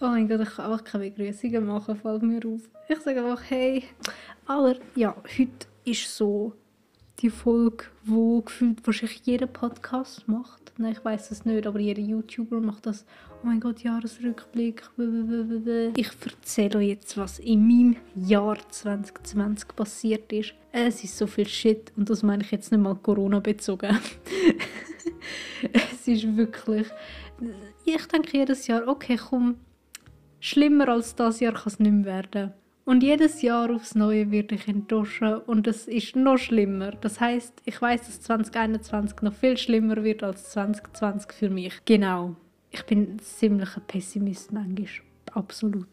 Oh mein Gott, ich kann einfach keine Begrüßungen machen, fällt mir auf. Ich sage einfach, hey, aber ja, heute ist so die Folge, wo gefühlt wahrscheinlich jeder Podcast macht. Nein, ich weiß es nicht, aber jeder YouTuber macht das. Oh mein Gott, Jahresrückblick. Ich erzähle euch jetzt, was in meinem Jahr 2020 passiert ist. Es ist so viel Shit und das meine ich jetzt nicht mal Corona bezogen. es ist wirklich. Ich denke jedes Jahr, okay, komm, schlimmer als das Jahr kann es nicht mehr werden. Und jedes Jahr aufs Neue werde ich enttäuschen und es ist noch schlimmer. Das heißt, ich weiß, dass 2021 noch viel schlimmer wird als 2020 für mich. Genau. Ich bin ziemlich ein Pessimist manchmal. Absolut.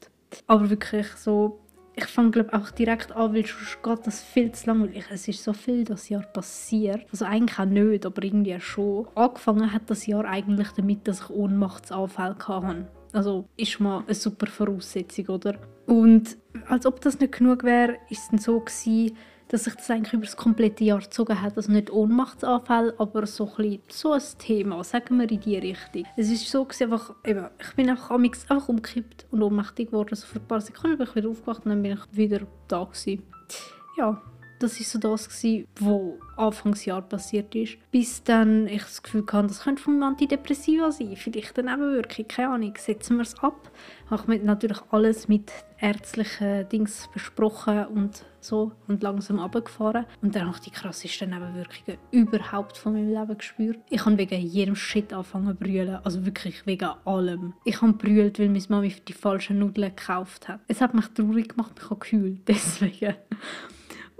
Aber wirklich so, ich fange glaube auch direkt an, weil sonst geht das viel zu langweilig. Es ist so viel das Jahr passiert. Also eigentlich auch nicht, aber irgendwie schon. Angefangen hat das Jahr eigentlich damit, dass ich Ohnmachtsanfälle hatte. Also ist mal eine super Voraussetzung, oder? Und als ob das nicht genug wäre, ist es dann so gewesen, dass sich das eigentlich über das komplette Jahr gezogen hat. Also nicht Ohnmachtsanfälle, aber so ein, bisschen, so ein Thema, sagen wir in die Richtung. Es ist so gewesen, einfach, eben, ich bin einfach, einfach umgekippt und ohnmächtig geworden. Also für ein paar Sekunden bin ich wieder aufgewacht und dann bin ich wieder da gewesen. Ja, das war so das, gewesen, was Anfangsjahr passiert ist. Bis dann ich das Gefühl hatte, das könnte vom Antidepressiva sein. Vielleicht eine Nebenwirkung, keine Ahnung. Setzen wir es ab. Habe ich natürlich alles mit ärztlichen Dings besprochen und so und langsam runtergefahren. Und dann habe ich die krassesten Nebenwirkungen überhaupt von meinem Leben gespürt. Ich habe wegen jedem Shit angefangen zu brüllen. Also wirklich wegen allem. Ich habe brüllt, weil meine Mami die falschen Nudeln gekauft hat. Es hat mich traurig gemacht, ich habe gekühlt. Deswegen.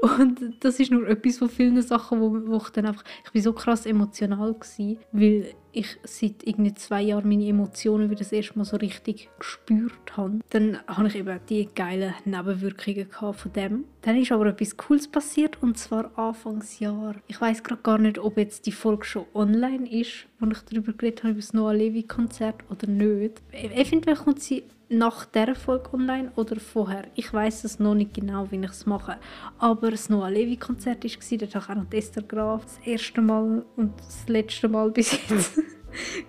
Und das ist nur etwas von vielen Sachen, wo, wo ich dann einfach, ich bin so krass emotional gewesen, weil ich seit irgendwie zwei Jahren meine Emotionen wieder das erste Mal so richtig gespürt habe. Dann habe ich eben die geilen Nebenwirkungen von dem. Dann ist aber etwas Cooles passiert und zwar Anfangsjahr. Ich weiß gerade gar nicht, ob jetzt die Folge schon online ist, wo ich darüber geredet habe über das Noah Levi Konzert oder nicht. Eventuell kommt sie nach der Folge online oder vorher. Ich weiß es noch nicht genau, wie ich es mache. Aber das Noah Levi Konzert war, dort habe ich auch noch Esther Graf das erste Mal und das letzte Mal bis jetzt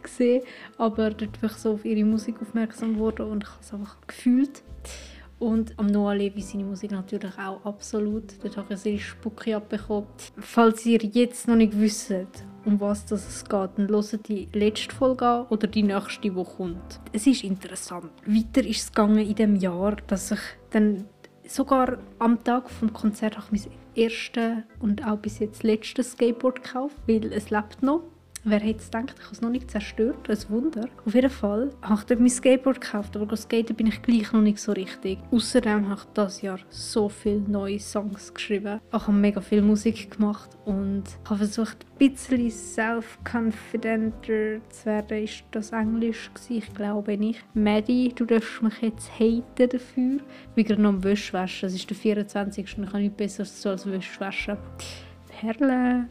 gesehen. Aber dort bin ich so auf ihre Musik aufmerksam geworden und ich habe es einfach gefühlt. Und am Noah Levi seine Musik natürlich auch absolut. Dort habe ich eine Spucke abbekommen. Falls ihr jetzt noch nicht wisst, um was das es geht, dann hört die letzte Folge an oder die nächste, die kommt. Es ist interessant. Weiter ist es gegangen in dem Jahr, dass ich dann sogar am Tag vom Konzert habe mein erstes und auch bis jetzt letztes Skateboard gekauft, weil es lebt noch. Wer hätte es gedacht, ich habe es noch nicht zerstört, ein Wunder. Auf jeden Fall habe ich dort mein Skateboard gekauft, aber skaten bin ich gleich noch nicht so richtig. Außerdem habe ich dieses Jahr so viele neue Songs geschrieben. Ich habe mega viel Musik gemacht und habe versucht, ein bisschen self-confidenter zu werden. Ist das Englisch gewesen? Ich glaube nicht. Maddie, du darfst mich jetzt haten dafür. Wie gerade noch am Wäschwaschen. Es ist der 24. und ich habe nichts Besseres als Wäschwaschen. Perle.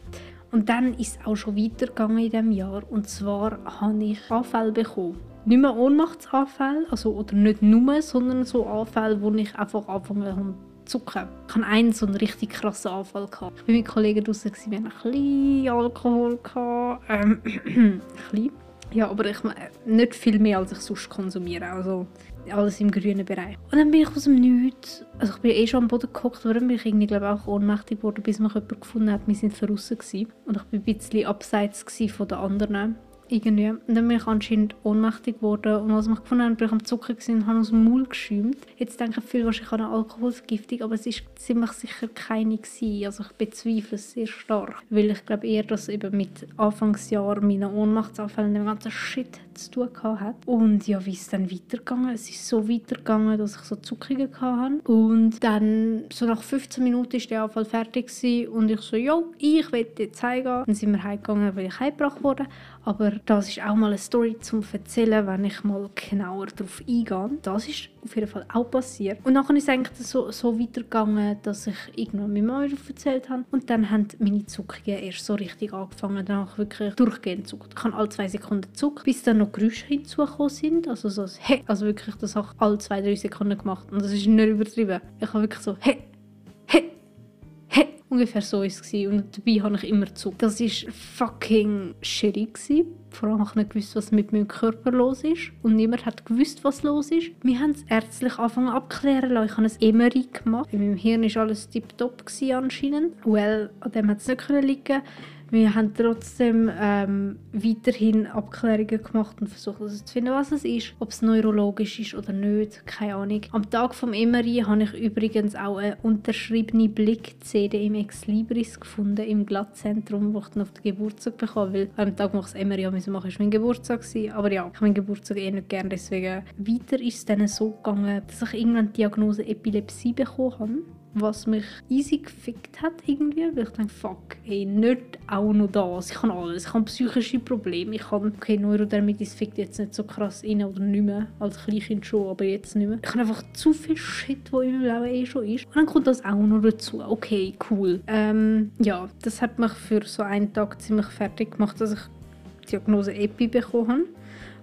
Und dann ist es auch schon weitergegangen in diesem Jahr. Und zwar habe ich Anfälle bekommen. Nicht mehr Ohnmachtsanfälle, also, oder nicht nur, sondern so Anfälle, wo ich einfach anfangen zu zucken. Ich hatte einen so einen richtig krassen Anfall. Gehabt. Ich war mit Kollegen draußen, wir hatten ein bisschen Alkohol. Ähm, ein bisschen. Ja, aber ich, nicht viel mehr, als ich sonst konsumiere. Also alles im grünen Bereich. Und dann bin ich aus dem Nichts, also ich bin eh schon am Boden gekocht, aber dann bin ich irgendwie, glaube auch ohnmächtig geworden, bis mich jemand gefunden hat. Wir sind draußen und ich war ein bisschen abseits von den anderen irgendwie. Und dann bin ich anscheinend ohnmächtig geworden und als ich mich gefunden habe, bin ich am Zucker und habe aus dem Maul geschäumt. Jetzt denken viele wahrscheinlich an eine Alkoholvergiftung, aber es war ziemlich sicher keine gewesen. Also ich bezweifle es sehr stark, weil ich glaube eher, dass eben mit Anfangsjahr meine Ohnmachtsanfälle den ganzen Shit zu tun hatte. Und ja, wie es dann weitergegangen? Es ist so weitergegangen, dass ich so Zuckungen hatte. Und dann, so nach 15 Minuten war der Anfall fertig gewesen und ich so, jo, ich will jetzt heimgehen. Dann sind wir heimgegangen, weil ich heimgebracht wurde. Aber das ist auch mal eine Story zum Erzählen, wenn ich mal genauer darauf eingehe. Das ist auf jeden Fall auch passiert. Und dann ist es eigentlich so, so weitergegangen, dass ich irgendwann meiner Mama erzählt habe. Und dann haben meine Zuckungen erst so richtig angefangen. Ich wirklich durchgehend zuckt. Ich habe alle zwei Sekunden zuckt, bis dann noch Geräusche hinzugekommen sind. Also so ein Hey. Also wirklich, das habe ich alle zwei, drei Sekunden gemacht. Und das ist nicht übertrieben. Ich habe wirklich so Hey Ungefähr so war es. Und dabei habe ich immer zu. Das war fucking. Gewesen. Vor allem habe ich nicht gewusst, was mit meinem Körper los ist. Und niemand hat gewusst, was los ist. Wir haben es ärztlich angefangen abklären lassen. Ich habe ein MRI gemacht. In meinem Hirn war alles tiptop anscheinend. Well, an dem hat es nicht liegen wir haben trotzdem ähm, weiterhin Abklärungen gemacht und versucht also zu finden, was es ist. Ob es neurologisch ist oder nicht, keine Ahnung. Am Tag vom MRI habe ich übrigens auch eine unterschriebene Blick-CD im Ex Libris gefunden, im Glattzentrum, wo ich dann auf den Geburtstag bekam, weil am Tag, wo ich das MRI machen musste, war mein Geburtstag. Aber ja, ich habe meinen Geburtstag eh nicht gerne, deswegen. Weiter ist es dann so gegangen, dass ich irgendwann die Diagnose Epilepsie bekommen habe was mich easy gefickt hat irgendwie, weil ich dachte, fuck, ey, nicht auch noch das, ich habe alles, ich habe psychische Probleme, ich habe, okay, Neurodermitis fickt jetzt nicht so krass rein oder nicht mehr, als Kleinkind schon, aber jetzt nicht mehr. Ich habe einfach zu viel Shit, wo in meinem Leben eh schon ist und dann kommt das auch noch dazu, okay, cool. Ähm, ja, das hat mich für so einen Tag ziemlich fertig gemacht, dass ich die Diagnose Epi bekommen habe.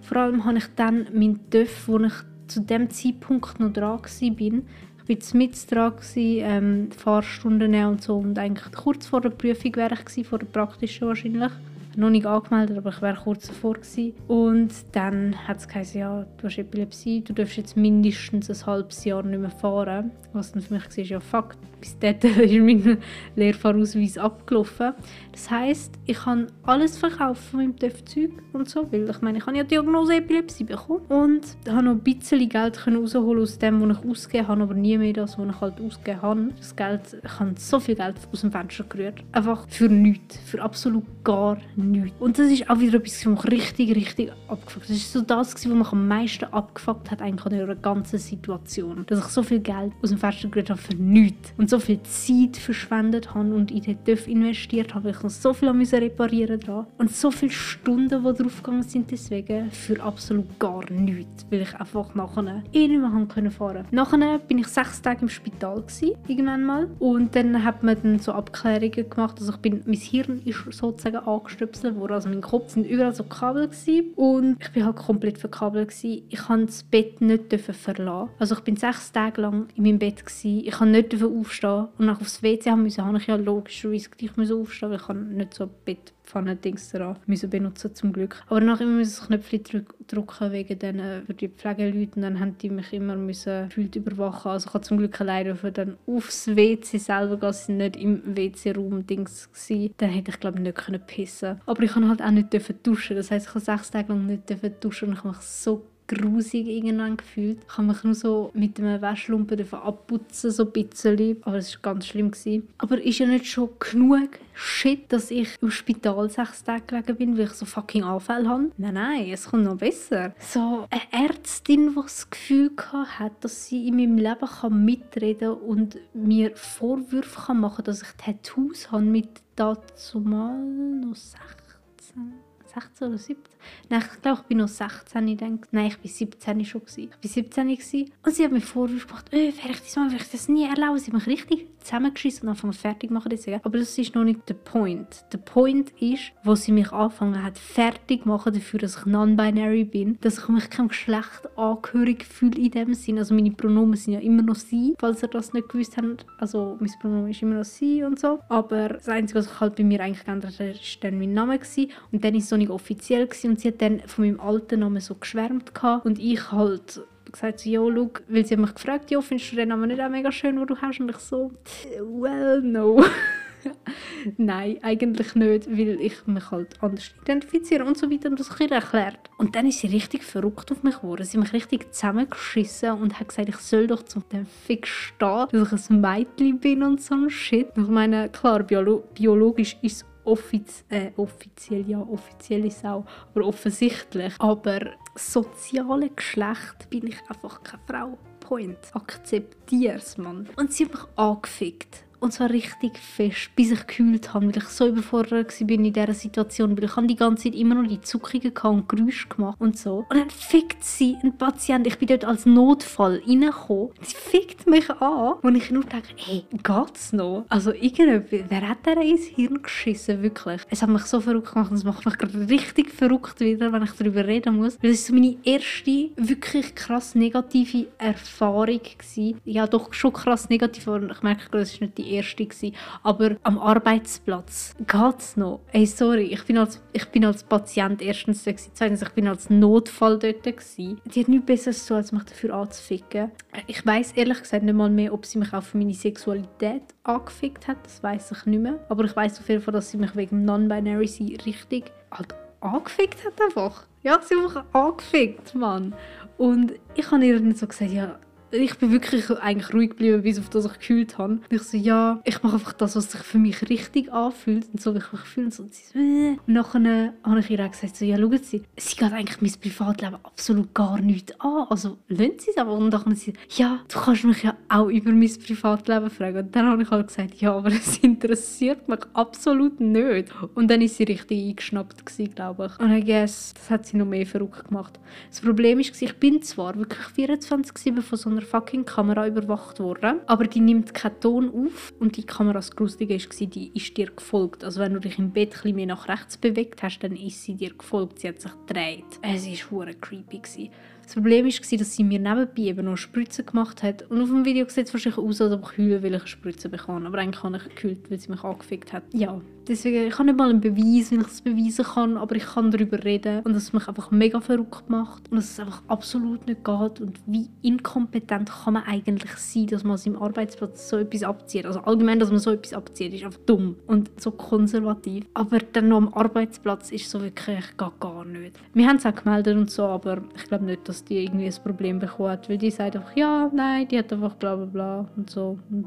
Vor allem habe ich dann meinen TÜV, wo ich zu dem Zeitpunkt noch dran war, war mit dran, ähm, Fahrstunden und so. Und eigentlich kurz vor der Prüfung wäre ich gewesen, vor der praktischen wahrscheinlich noch nicht angemeldet, aber ich wäre kurz davor gewesen. Und dann hat es gesagt, ja, du hast Epilepsie, du darfst jetzt mindestens ein halbes Jahr nicht mehr fahren. Was dann für mich war, ja fuck, bis dahin ist mein Lehrfahrausweis abgelaufen. Das heisst, ich kann alles verkaufen von meinem TÜV-Zeug und so, weil ich meine, ich habe ja Diagnose Epilepsie bekommen und habe noch ein bisschen Geld rausholen aus dem, was ich ausgegeben habe, aber nie mehr das, was ich halt ausgegeben habe. Das Geld, ich habe so viel Geld aus dem Fenster gerührt. Einfach für nichts, für absolut gar nichts. Und das ist auch wieder etwas, was mich richtig, richtig abgefuckt hat. Das ist so das, was mich am meisten abgefuckt hat eigentlich an dieser ganzen Situation. Dass ich so viel Geld aus dem Fenster gerührt habe für nichts. Und so viel Zeit verschwendet habe und in den TÜV investiert habe, weil ich noch so viel reparieren dran und so viele Stunden, die drauf gegangen sind deswegen, für absolut gar nichts, weil ich einfach nachher eh nicht mehr fahren konnte. Nachher bin ich sechs Tage im Spital gewesen, irgendwann mal und dann hat man dann so Abklärungen gemacht, also ich bin, mein Hirn ist sozusagen angestöpselt worden, also mein Kopf sind überall so Kabel gewesen und ich bin halt komplett verkabelt gewesen. Ich konnte das Bett nicht verlassen. Also ich bin sechs Tage lang in meinem Bett gewesen. Ich konnte nicht aufstehen und nach aufs WC müssen, habe ich ja logischerweise gleich aufstehen, weil ich nicht so Bettpfannen-Dings daran müssen benutzen zum Glück. Aber danach immer müssen das Knöpfchen drücken wegen den, äh, für die Pflegeleute und dann haben die mich immer müssen gefühlt überwachen. Also ich habe zum Glück alleine dann aufs WC selber gehen, nicht im WC-Raum Dings gewesen. Dann hätte ich glaube ich nicht können pissen. Aber ich kann halt auch nicht duschen. Das heißt, ich habe sechs Tage lang nicht duschen und ich habe mich so grusig irgendwann gefühlt. Ich habe mich nur so mit einem Waschlumpen abputzen, so ein bisschen. Aber es war ganz schlimm. Gewesen. Aber ist ja nicht schon genug Shit, dass ich im Spital sechs Tage gelegen bin, weil ich so fucking Anfälle habe? Nein, nein, es kommt noch besser. So eine Ärztin, die das Gefühl hat, dass sie in meinem Leben kann mitreden und mir Vorwürfe kann machen dass ich Tattoos habe mit dazu mal noch 16 16 oder 17. Nein, ich glaube, ich bin noch 16. Ich denke, nein, ich war 17 schon. Ich war 17 gewesen. und sie hat mir Vorwürfe gemacht, äh, werde ich das mal, werde ich das nie erlauben. Sie hat mich richtig zusammengeschissen und anfangen fertig machen deswegen. Aber das ist noch nicht der Point. Der Point ist, wo sie mich angefangen hat, fertig machen dafür, dass ich non-binary bin, dass ich mich keinem Geschlecht angehörig fühle in dem Sinn. Also meine Pronomen sind ja immer noch sie, falls ihr das nicht gewusst habt. Also mein Pronomen ist immer noch sie und so. Aber das Einzige, was ich halt bei mir eigentlich geändert habe, ist dann mein Name gewesen. Und dann ist es so nicht offiziell gewesen. und sie hat dann von meinem alten Namen so geschwärmt gehabt. und ich halt gesagt, so, jo, look, weil sie mich gefragt, ja, findest du den Namen nicht auch mega schön, wo du hast? Und ich so, well, no. Nein, eigentlich nicht, weil ich mich halt anders identifiziere und so weiter und das ein erklärt. Und dann ist sie richtig verrückt auf mich geworden. Sie hat mich richtig zusammengeschissen und hat gesagt, ich soll doch zu dem Fick stehen, dass ich ein Mädchen bin und so ein Shit. Ich meine, klar, biolo biologisch ist es offiz äh, offiziell, ja, offiziell ist auch, aber offensichtlich. Aber soziale Geschlecht bin ich einfach keine Frau. Point. Akzeptier's, Mann. Und sie hat mich angefickt. Und zwar richtig fest, bis ich gekühlt habe, weil ich so überfordert war in dieser Situation, weil ich die ganze Zeit immer noch die Zuckungen und Geräusche gemacht und so. Und dann fickt sie ein Patient, ich bin dort als Notfall reingekommen, sie fickt mich an und ich nur denke, hey, geht's noch? Also irgendwie, wer hat der ins Hirn geschissen, wirklich? Es hat mich so verrückt gemacht und es macht mich richtig verrückt wieder, wenn ich darüber reden muss, weil es so meine erste wirklich krass negative Erfahrung war. Ja, doch schon krass negativ, aber ich merke es ist nicht die erste. Gewesen. Aber am Arbeitsplatz geht's noch. Ey, sorry, ich bin als, ich bin als Patient erstens da gewesen, zweitens, ich bin als Notfall dort gewesen. Die hat nichts Besseres so, als mich dafür anzuficken. Ich weiß ehrlich gesagt nicht mal mehr, ob sie mich auch für meine Sexualität angefickt hat, das weiß ich nicht mehr. Aber ich weiß auf jeden Fall, dass sie mich wegen Non-Binary richtig halt angefickt hat einfach. Ja, sie hat mich angefickt, Mann. Und ich habe ihr dann so gesagt, ja, ich bin wirklich eigentlich ruhig geblieben, bis auf das ich gefühlt habe. Und ich so, ja, ich mache einfach das, was sich für mich richtig anfühlt und so, wie ich mich fühle. Und, so, und, sie so, äh. und nachher habe ich ihr auch gesagt, so, ja, schauen Sie, sie geht eigentlich mein Privatleben absolut gar nicht an. Also, lassen Sie es aber. Und dann sie, ja, du kannst mich ja auch über mein Privatleben fragen. Und dann habe ich halt gesagt, ja, aber es interessiert mich absolut nicht. Und dann ist sie richtig eingeschnappt gewesen, glaube ich. Und ich guess, das hat sie noch mehr verrückt gemacht. Das Problem ist, ich bin zwar wirklich 24-7 von so einer einer fucking Kamera überwacht worden. Aber die nimmt keinen Ton auf und die Kamera, das Grustige war, die ist dir gefolgt. Also wenn du dich im Bett ein mehr nach rechts bewegt hast, dann ist sie dir gefolgt. Sie hat sich gedreht. Es war creepy. Gewesen. Das Problem war, dass sie mir nebenbei eben noch Spritzen gemacht hat. Und auf dem Video sieht es wahrscheinlich aus, als ob ich heule, weil ich eine Spritze bekomme. Aber eigentlich habe ich gekühlt, weil sie mich angefickt hat. Ja, deswegen, ich habe nicht mal einen Beweis, wie ich es beweisen kann, aber ich kann darüber reden. Und dass es mich einfach mega verrückt macht. Und dass es einfach absolut nicht geht. Und wie inkompetent kann man eigentlich sein, dass man aus seinem Arbeitsplatz so etwas abzieht. Also allgemein, dass man so etwas abzieht, ist einfach dumm und so konservativ. Aber dann noch am Arbeitsplatz ist so wirklich gar, gar nicht. Wir haben es auch gemeldet und so, aber ich glaube nicht, dass dass die irgendwie ein Problem bekommen hat, weil die sagt einfach, ja, nein, die hat einfach bla bla bla und so. Und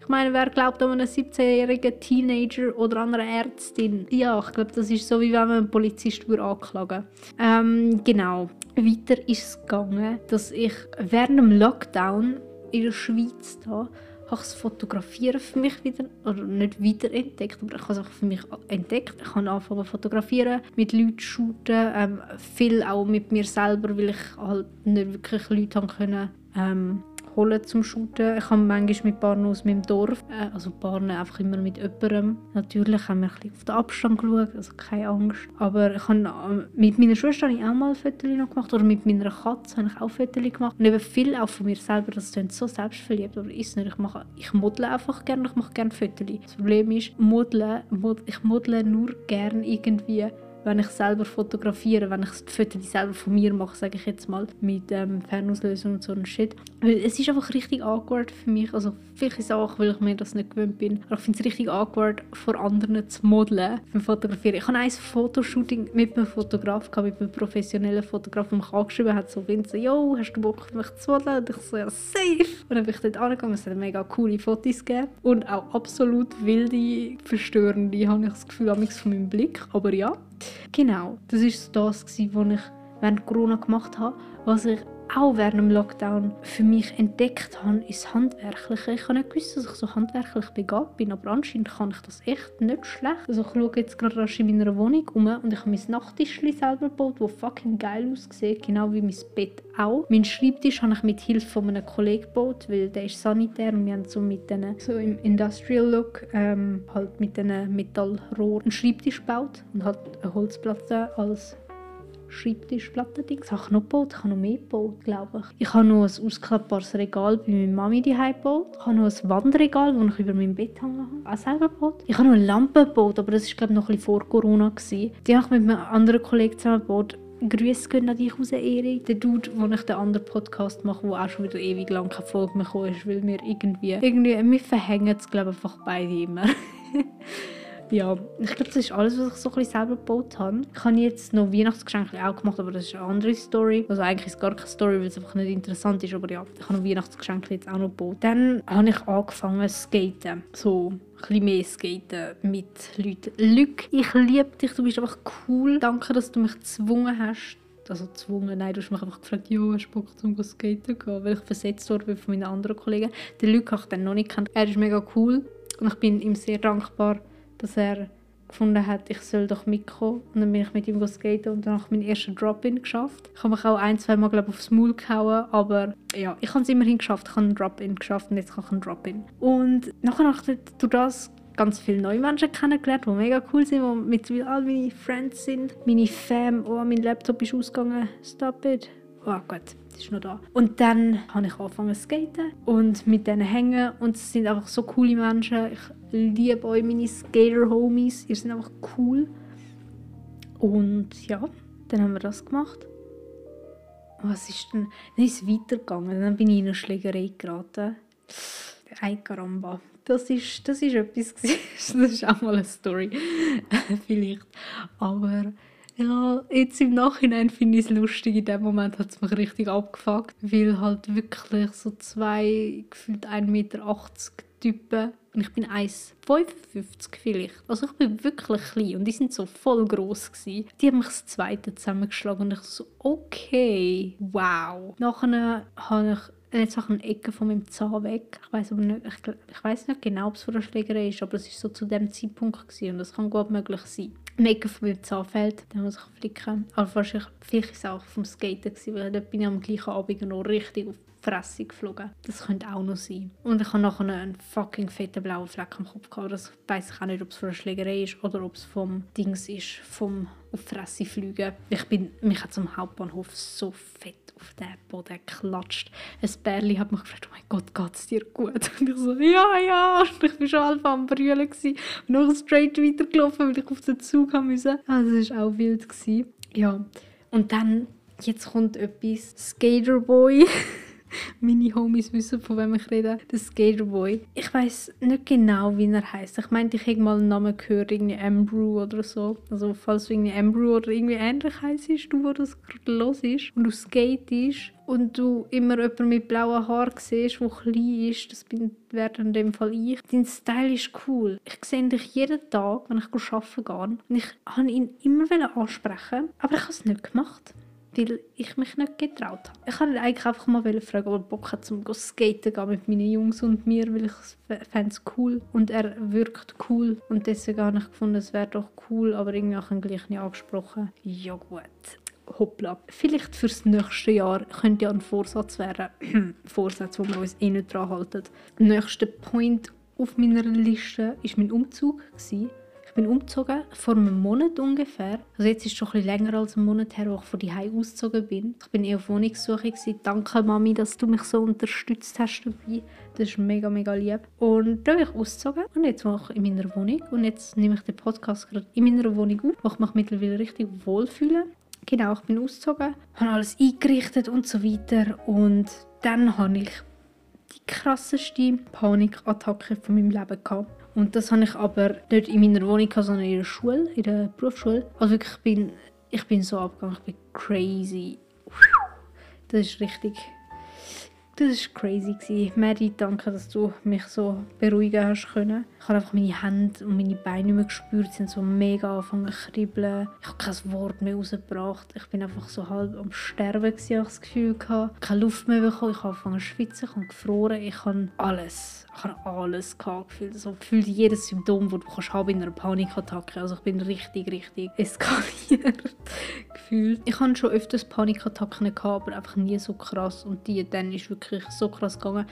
ich meine, wer glaubt an einen 17-jährigen Teenager oder an eine Ärztin? Ja, ich glaube, das ist so, wie wenn man einen Polizist anklagen ähm, Genau. Weiter ist es gegangen, dass ich während dem Lockdown in der Schweiz da habe das Fotografieren für mich wieder, oder nicht wieder entdeckt, aber ich habe es auch für mich entdeckt. Ich habe angefangen zu fotografieren, mit Leuten shooten, ähm, viel auch mit mir selber, weil ich halt nicht wirklich Leute haben können, ähm, holen zum Shooten. Ich habe manchmal mit Paaren aus meinem Dorf, äh, also Paaren einfach immer mit jemandem. Natürlich haben wir ein bisschen auf den Abstand geschaut, also keine Angst. Aber ich habe, äh, mit meiner Schwester habe ich auch mal Fotos noch gemacht oder mit meiner Katze habe ich auch Fotos gemacht. Und eben viel auch von mir selber, das klingt so selbstverliebt, aber ist nicht. Ich, mache, ich modle einfach gerne, ich mache gerne Fotos. Das Problem ist, modeln, mod, ich modle nur gerne irgendwie wenn ich selber fotografiere, wenn ich die Fotos selber von mir mache, sage ich jetzt mal, mit ähm, Fernauslösung und so ein Shit. Weil es ist einfach richtig awkward für mich, also ist auch, weil ich mir das nicht gewöhnt bin, aber ich finde es richtig awkward, vor anderen zu modeln beim Fotografieren. Ich habe ein Fotoshooting mit einem Fotograf gehabt, mit einem professionellen Fotograf, der mich angeschrieben hat, so Vince, yo, hast du Bock, mich zu modeln? Und ich so, ja, safe! Und dann bin ich dort angegangen, es hat mega coole Fotos gegeben und auch absolut wilde, verstörende, habe ich das Gefühl, von meinem Blick, aber ja. Genau, das war das, was ich während Corona gemacht habe. Was ich auch während dem Lockdown für mich entdeckt habe, ist Handwerkliche. Ich habe nicht gewusst, dass ich so handwerklich begabt bin, aber anscheinend kann ich das echt nicht schlecht. Also ich schaue jetzt gerade rasch in meiner Wohnung um und ich habe mein Nachttischchen selber gebaut, das fucking geil aussieht, genau wie mein Bett auch. Mein Schreibtisch habe ich mit Hilfe von einem Kollegen gebaut, weil der ist sanitär und wir haben so mit denen, so im Industrial Look, ähm, halt mit diesen Metallrohren einen Schreibtisch gebaut und halt eine Holzplatte als Schreibtischplatten-Dings. Habe ich noch gebaut? Ich habe noch mehr gebaut, glaube ich. Ich habe noch ein ausklappbares Regal bei meiner Mami daheim gebaut. Ich habe noch ein Wandregal, das ich über meinem Bett habe, auch selber gebaut. Ich habe noch eine Lampe gebaut, aber das war glaube ich noch ein bisschen vor Corona. Gewesen. Die habe ich mit einem anderen Kollegen zusammen gebaut. Grüße gehen an dich raus, Erik. Der Dude, wo ich den anderen Podcast mache, wo auch schon wieder ewig lang keine Folge mehr ist, weil wir irgendwie, irgendwie, wir verhängen es, glaube ich, einfach beide immer. Ja, ich glaube, das ist alles, was ich so ein bisschen selber gebaut habe. Ich habe jetzt noch Weihnachtsgeschenke auch gemacht, aber das ist eine andere Story. Also eigentlich ist es gar keine Story, weil es einfach nicht interessant ist, aber ja, ich habe noch Weihnachtsgeschenke jetzt auch noch gebaut. Dann habe ich angefangen zu skaten. So ein bisschen mehr skaten mit Leuten. Luc, ich liebe dich, du bist einfach cool. Danke, dass du mich gezwungen hast, also gezwungen, nein, du hast mich einfach gefragt, ja, hast du Bock zum skaten gehen, weil ich versetzt worden bin von meinen anderen Kollegen. Den Luc habe ich dann noch nicht gekannt. Er ist mega cool und ich bin ihm sehr dankbar, dass er gefunden hat, ich soll doch mitkommen. Und dann bin ich mit ihm skaten und dann habe ich meinen ersten Drop-In geschafft. Ich habe mich auch ein, zwei Mal glaub, aufs Maul gehauen, aber ja, ich habe es immerhin geschafft. Ich habe einen Drop-In geschafft und jetzt habe ich einen Drop-In. Und nachher habe ich durch das ganz viele neue Menschen kennengelernt, die mega cool sind, die mittlerweile all meine Friends sind. Meine Fam, oh, mein Laptop ist ausgegangen, stop it. Oh gut, das ist noch da. Und dann habe ich angefangen zu skaten und mit denen hängen. Und es sind einfach so coole Menschen. Ich liebe euch, meine Skater-Homies. Ihr seid einfach cool. Und ja, dann haben wir das gemacht. Was ist denn? Dann ist es weitergegangen. Dann bin ich in eine Schlägerei geraten. Ein Karamba. Das ist, das ist etwas. das ist auch mal eine Story. Vielleicht. Aber ja, jetzt im Nachhinein finde ich es lustig. In dem Moment hat es mich richtig abgefuckt. Weil halt wirklich so zwei, gefühlt 1,80 Meter Typen. Und ich bin 1,55 vielleicht. Also ich bin wirklich klein und die sind so voll groß gewesen. Die haben mich das zweite zusammengeschlagen und ich so, okay, wow. Nachher habe ich jetzt auch eine Ecke von meinem Zahn weg. Ich weiß aber nicht, ich, ich weiß nicht genau, ob es von der Schlägerei ist, aber es ist so zu dem Zeitpunkt gewesen und das kann gut möglich sein. Eine Ecke von meinem Zahn fällt, dann muss ich flicken. Aber wahrscheinlich, vielleicht war es auch vom Skaten gewesen, weil dort bin ich am gleichen Abend noch richtig auf Fresse geflogen. Das könnte auch noch sein. Und ich habe nachher einen fucking fetten blauen Fleck am Kopf gehabt. Das weiß ich auch nicht, ob es von einer Schlägerei ist oder ob es vom Dings ist, vom auf Fresse fliegen. Ich bin, mich hat am Hauptbahnhof so fett auf den Boden geklatscht. Ein Bärli hat mich gefragt, oh mein Gott, geht es dir gut? Und ich so, ja, ja. Und ich war schon halb am Brüllen. Und noch straight weitergelaufen, weil ich auf den Zug musste. Also das war auch wild. Gewesen. Ja, und dann, jetzt kommt etwas. Skaterboy. Meine Homies wissen, von wem ich rede. Der Skaterboy. Ich weiß nicht genau, wie er heißt. Ich meinte, ich habe mal einen Namen gehört, irgendwie Ambrew oder so. Also, falls du irgendwie Ambrew oder irgendwie ähnlich heisst, du, wo das gerade los ist und du skatest und du immer jemanden mit blauen Haaren siehst, der klein ist, das bin, wäre in dem Fall ich. Dein Style ist cool. Ich sehe dich jeden Tag, wenn ich arbeiten gehe. Und ich wollte ihn immer ansprechen, aber ich habe es nicht gemacht weil ich mich nicht getraut habe. Ich wollte eigentlich einfach mal fragen, ob er Bock hat, zum skaten gehen mit meinen Jungs und mir, weil ich es cool und er wirkt cool und deswegen habe ich gefunden, es wäre doch cool, aber irgendwie habe ich ihn gleich nicht angesprochen. Ja gut, hoppla. Vielleicht fürs nächste Jahr könnte ja ein Vorsatz werden. Vorsatz, wo wir uns eh nicht dran halten. Der nächste Point auf meiner Liste war mein Umzug. Ich bin umgezogen, vor einem Monat ungefähr. Also jetzt ist es schon ein länger als ein Monat her, wo ich von die ausgezogen bin. Ich bin eher auf Wohnungssuche. Gewesen. Danke, Mami, dass du mich so unterstützt hast dabei. Das ist mega, mega lieb. Und dann bin ich ausgezogen und jetzt mache ich in meiner Wohnung. Und jetzt nehme ich den Podcast gerade in meiner Wohnung auf, wo ich mich mittlerweile richtig wohlfühle. Genau, ich bin ausgezogen, habe alles eingerichtet und so weiter. Und dann habe ich die krasseste Panikattacke von meinem Leben gehabt. Und das habe ich aber nicht in meiner Wohnung, sondern in der Schule, in der Berufsschule. Also wirklich, ich bin, ich bin so abgegangen, ich bin crazy. Das ist richtig das war crazy. Gewesen. Mary, danke, dass du mich so beruhigen hast können. Ich habe einfach meine Hände und meine Beine nicht mehr gespürt. Sie sind so mega angefangen zu kribbeln. Ich habe kein Wort mehr rausgebracht. Ich bin einfach so halb am Sterben, gewesen, habe ich das Gefühl. Gehabt. Keine Luft mehr bekommen. Ich habe angefangen zu schwitzen, ich habe gefroren. Ich habe alles, ich habe alles gefühlt. Also gefühlt jedes Symptom, das du kannst in einer Panikattacke. Also ich bin richtig, richtig eskaliert gefühlt. Ich hatte schon öfters Panikattacken, gehabt, aber einfach nie so krass. Und die dann ist wirklich wirklich so krass gegangen.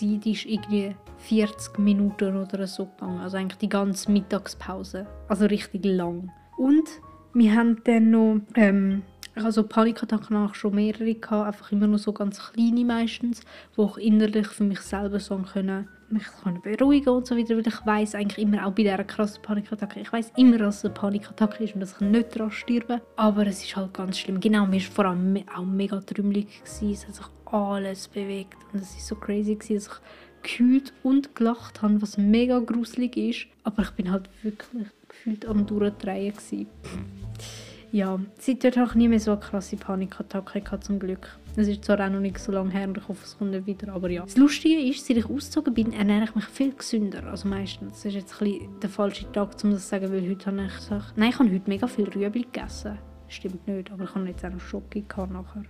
Die ist irgendwie 40 Minuten oder so gegangen. Also eigentlich die ganze Mittagspause. Also richtig lang. Und wir haben dann noch, ähm, also Panikattacken habe schon mehrere gehabt, einfach immer nur so ganz kleine meistens, wo ich innerlich für mich selber so können mich können beruhigen und so weiter, weil ich weiß eigentlich immer, auch bei dieser krassen Panikattacke, ich weiß immer, dass es eine Panikattacke ist und dass ich nicht daran sterbe, aber es ist halt ganz schlimm. Genau, mir war vor allem auch mega trümmelig, es hat sich alles bewegt und es war so crazy, gewesen, dass ich gekühlt und gelacht habe, was mega gruselig ist, aber ich bin halt wirklich gefühlt am Durchdrehen gewesen. Ja, seitdem habe ich nie mehr so eine krasse Panikattacke gehabt, zum Glück. Es ist zwar auch noch nicht so lange her und ich hoffe, es kommt nicht wieder, aber ja. Das Lustige ist, seit ich ausgezogen bin, ernähre ich mich viel gesünder. Also meistens. Das ist jetzt ein der falsche Tag, um das zu sagen, weil heute habe ich nein, ich habe heute mega viel Rüebli gegessen. Stimmt nicht, aber ich habe jetzt auch noch Schoki nachher.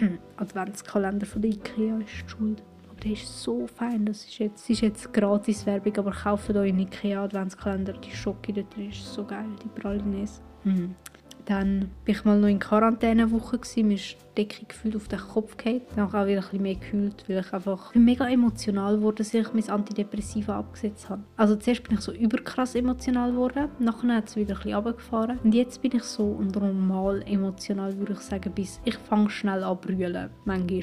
Adventskalender von Ikea ist schuld. Aber der ist so fein. Das ist jetzt, ist jetzt gratis Werbung, aber kauft euch einen Ikea Adventskalender. Die Schoki da ist so geil, die Pralines. Mhm. Dann bin ich mal noch in Quarantänewoche mir ist die Decke auf den Kopf gefallen. Dann habe ich auch wieder ein mehr gekühlt, weil ich einfach mega emotional geworden, seit ich mein Antidepressiva abgesetzt habe. Also zuerst bin ich so überkrass emotional geworden, nachher hat es wieder ein bisschen runtergefahren. Und jetzt bin ich so normal emotional, würde ich sagen, bis ich fange schnell an brüllen, manchmal.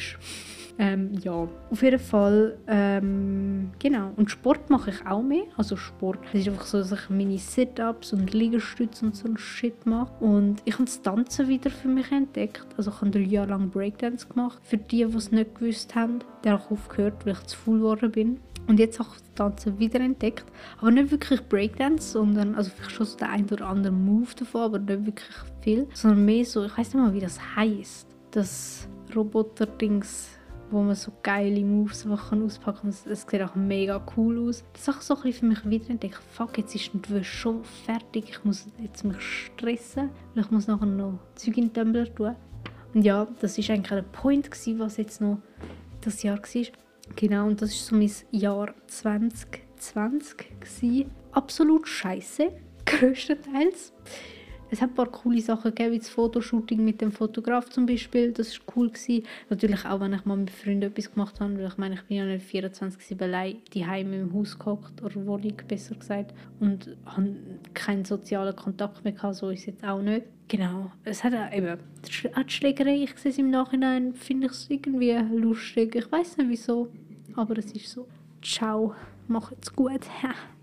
Ähm, ja, auf jeden Fall, ähm, genau. Und Sport mache ich auch mehr. Also Sport, es ist einfach so, dass ich meine Sit-Ups und Liegestütze und so ein Shit mache. Und ich habe das Tanzen wieder für mich entdeckt. Also ich habe drei Jahre lang Breakdance gemacht. Für die, die es nicht gewusst haben, der habe ich aufgehört, weil ich zu faul geworden bin. Und jetzt habe ich das Tanzen wieder entdeckt. Aber nicht wirklich Breakdance, sondern also vielleicht schon so der ein oder andere Move davon, aber nicht wirklich viel. Sondern mehr so, ich weiß nicht mal, wie das heißt. Das Roboter-Dings wo man so geile Moves einfach auspacken kann. Es, sieht auch mega cool aus. Das ist so ein für mich wiederentdeckt. Fuck, jetzt ist die Wäsche schon fertig. Ich muss jetzt mich stressen, weil ich muss nachher noch Zeug in den Tumbler tun. Und ja, das war eigentlich der Point, gewesen, was jetzt noch das Jahr war. Genau, und das war so mein Jahr 2020. Gewesen. Absolut scheiße, größtenteils. Es hat ein paar coole Sachen gegeben, wie das Fotoshooting mit dem Fotograf zum Beispiel. Das war cool. Gewesen. Natürlich auch, wenn ich mal mit Freunden etwas gemacht habe, weil ich meine, ich bin ja nicht 24 allein daheim im Haus gehockt, oder Wohnung besser gesagt, und habe keinen sozialen Kontakt mehr gehabt, so ist es jetzt auch nicht. Genau, es hat auch eben, auch die Schlägerei, ich sehe es im Nachhinein, finde ich es irgendwie lustig. Ich weiß nicht wieso, aber es ist so. Ciao, macht's gut.